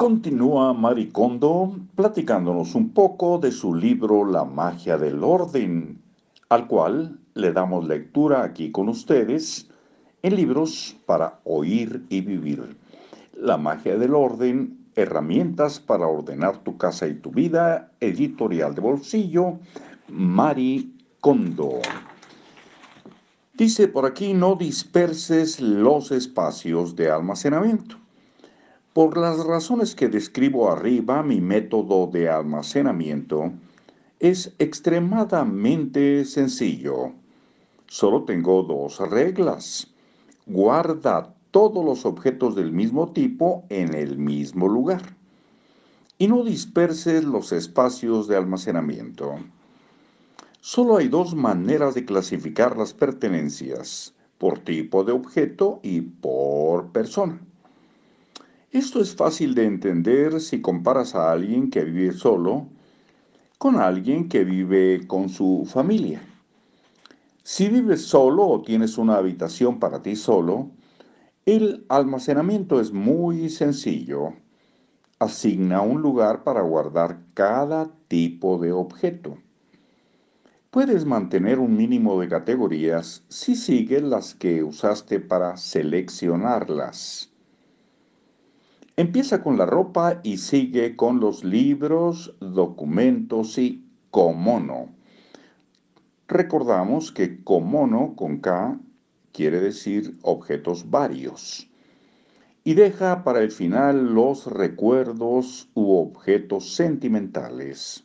Continúa Maricondo platicándonos un poco de su libro La magia del orden, al cual le damos lectura aquí con ustedes en libros para oír y vivir. La magia del orden, herramientas para ordenar tu casa y tu vida, editorial de bolsillo, Maricondo. Dice por aquí, no disperses los espacios de almacenamiento. Por las razones que describo arriba, mi método de almacenamiento es extremadamente sencillo. Solo tengo dos reglas. Guarda todos los objetos del mismo tipo en el mismo lugar. Y no disperses los espacios de almacenamiento. Solo hay dos maneras de clasificar las pertenencias, por tipo de objeto y por persona. Esto es fácil de entender si comparas a alguien que vive solo con alguien que vive con su familia. Si vives solo o tienes una habitación para ti solo, el almacenamiento es muy sencillo. Asigna un lugar para guardar cada tipo de objeto. Puedes mantener un mínimo de categorías si sigues las que usaste para seleccionarlas. Empieza con la ropa y sigue con los libros, documentos y comono. Recordamos que comono con K quiere decir objetos varios. Y deja para el final los recuerdos u objetos sentimentales.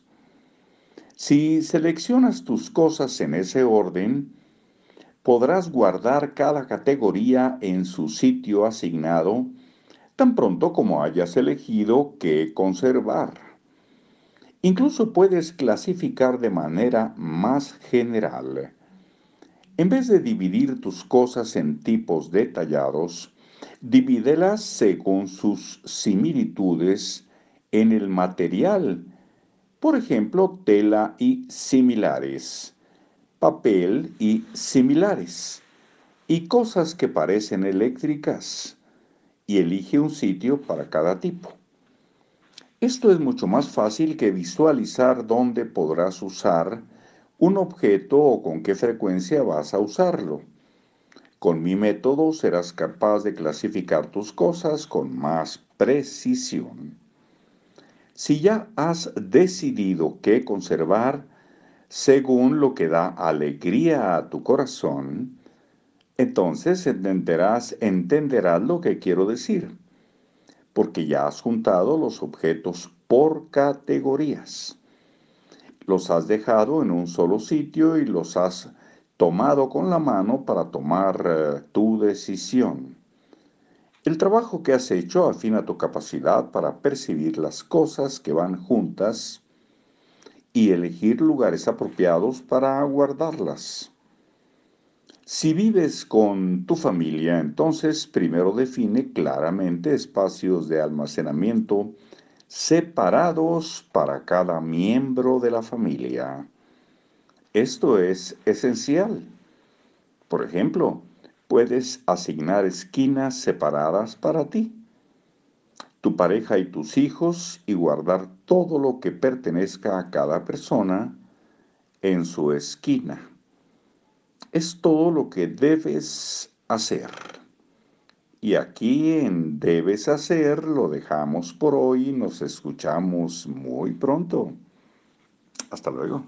Si seleccionas tus cosas en ese orden, podrás guardar cada categoría en su sitio asignado tan pronto como hayas elegido qué conservar. Incluso puedes clasificar de manera más general. En vez de dividir tus cosas en tipos detallados, divídelas según sus similitudes en el material. Por ejemplo, tela y similares, papel y similares, y cosas que parecen eléctricas y elige un sitio para cada tipo. Esto es mucho más fácil que visualizar dónde podrás usar un objeto o con qué frecuencia vas a usarlo. Con mi método serás capaz de clasificar tus cosas con más precisión. Si ya has decidido qué conservar según lo que da alegría a tu corazón, entonces entenderás, entenderás lo que quiero decir, porque ya has juntado los objetos por categorías. Los has dejado en un solo sitio y los has tomado con la mano para tomar eh, tu decisión. El trabajo que has hecho afina tu capacidad para percibir las cosas que van juntas y elegir lugares apropiados para guardarlas. Si vives con tu familia, entonces primero define claramente espacios de almacenamiento separados para cada miembro de la familia. Esto es esencial. Por ejemplo, puedes asignar esquinas separadas para ti, tu pareja y tus hijos y guardar todo lo que pertenezca a cada persona en su esquina. Es todo lo que debes hacer. Y aquí en Debes hacer lo dejamos por hoy. Nos escuchamos muy pronto. Hasta luego.